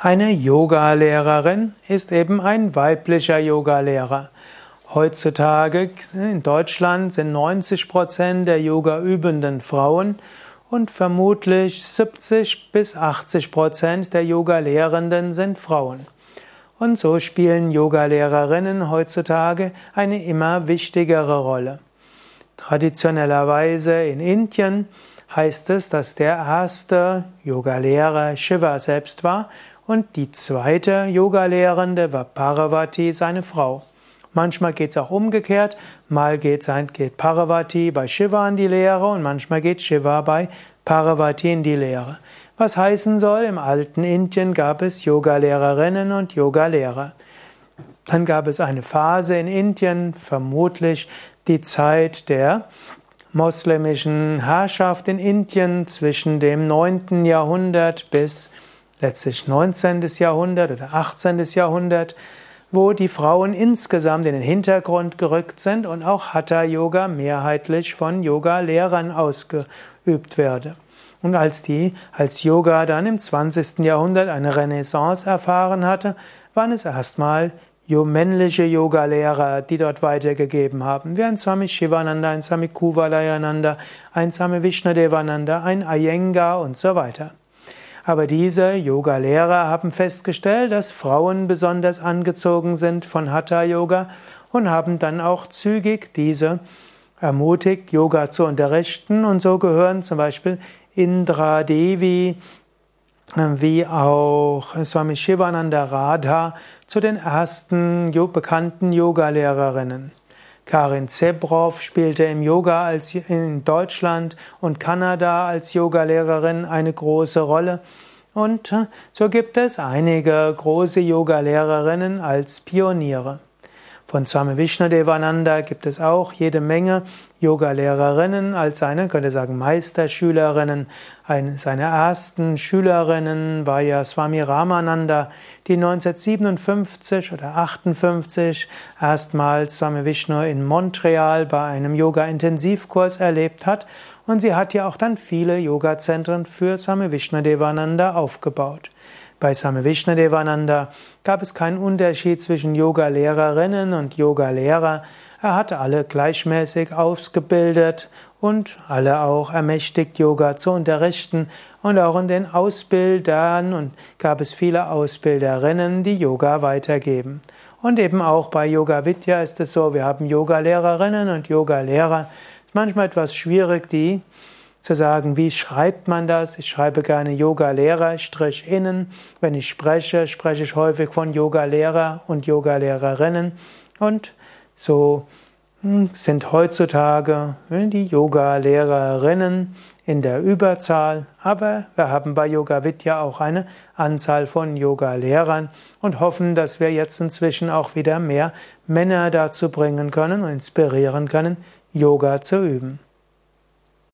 Eine Yogalehrerin ist eben ein weiblicher Yogalehrer. Heutzutage in Deutschland sind 90 Prozent der Yoga-Übenden Frauen und vermutlich 70 bis 80 Prozent der Yoga-Lehrenden sind Frauen. Und so spielen Yogalehrerinnen heutzutage eine immer wichtigere Rolle. Traditionellerweise in Indien heißt es, dass der erste Yogalehrer Shiva selbst war und die zweite Yogalehrende war Parvati, seine Frau. Manchmal geht es auch umgekehrt. Mal geht, geht Parvati bei Shiva in die Lehre und manchmal geht Shiva bei Parvati in die Lehre. Was heißen soll, im alten Indien gab es Yogalehrerinnen und Yogalehrer. Dann gab es eine Phase in Indien, vermutlich die Zeit der moslemischen Herrschaft in Indien zwischen dem 9. Jahrhundert bis letztlich 19. Jahrhundert oder 18. Jahrhundert, wo die Frauen insgesamt in den Hintergrund gerückt sind und auch Hatha-Yoga mehrheitlich von Yoga-Lehrern ausgeübt werde. Und als die, als Yoga dann im 20. Jahrhundert eine Renaissance erfahren hatte, waren es erstmal männliche Yoga-Lehrer, die dort weitergegeben haben, wie ein Swami Shivananda, ein Swami Kuvalayananda, ein Swami Vishnadevananda, ein Iyengar und so weiter. Aber diese Yoga-Lehrer haben festgestellt, dass Frauen besonders angezogen sind von Hatha-Yoga und haben dann auch zügig diese ermutigt, Yoga zu unterrichten. Und so gehören zum Beispiel Indra Devi wie auch Swami Shivananda Radha zu den ersten bekannten Yoga-Lehrerinnen. Karin Zebrov spielte im Yoga als in Deutschland und Kanada als Yogalehrerin eine große Rolle. Und äh, so gibt es einige große Yogalehrerinnen als Pioniere. Von Swami Vishnadevananda gibt es auch jede Menge Yoga-Lehrerinnen als seine, könnte sagen, Meisterschülerinnen. Eine seiner ersten Schülerinnen war ja Swami Ramananda, die 1957 oder 58 erstmals Swami Vishnu in Montreal bei einem Yoga-Intensivkurs erlebt hat. Und sie hat ja auch dann viele Yoga-Zentren für Swami Vishnadevananda aufgebaut. Bei Same Vishnadevananda gab es keinen Unterschied zwischen Yoga-Lehrerinnen und Yoga-Lehrer. Er hatte alle gleichmäßig ausgebildet und alle auch ermächtigt, Yoga zu unterrichten. Und auch in den Ausbildern und gab es viele Ausbilderinnen, die Yoga weitergeben. Und eben auch bei Yoga Vidya ist es so, wir haben Yoga-Lehrerinnen und Yoga-Lehrer. Manchmal etwas schwierig, die zu sagen, wie schreibt man das? Ich schreibe gerne Yoga-Lehrer, Strich innen. Wenn ich spreche, spreche ich häufig von Yoga-Lehrer und Yoga-Lehrerinnen. Und so hm, sind heutzutage hm, die Yoga-Lehrerinnen in der Überzahl, aber wir haben bei Yoga Vidya auch eine Anzahl von Yoga-Lehrern und hoffen, dass wir jetzt inzwischen auch wieder mehr Männer dazu bringen können und inspirieren können, Yoga zu üben.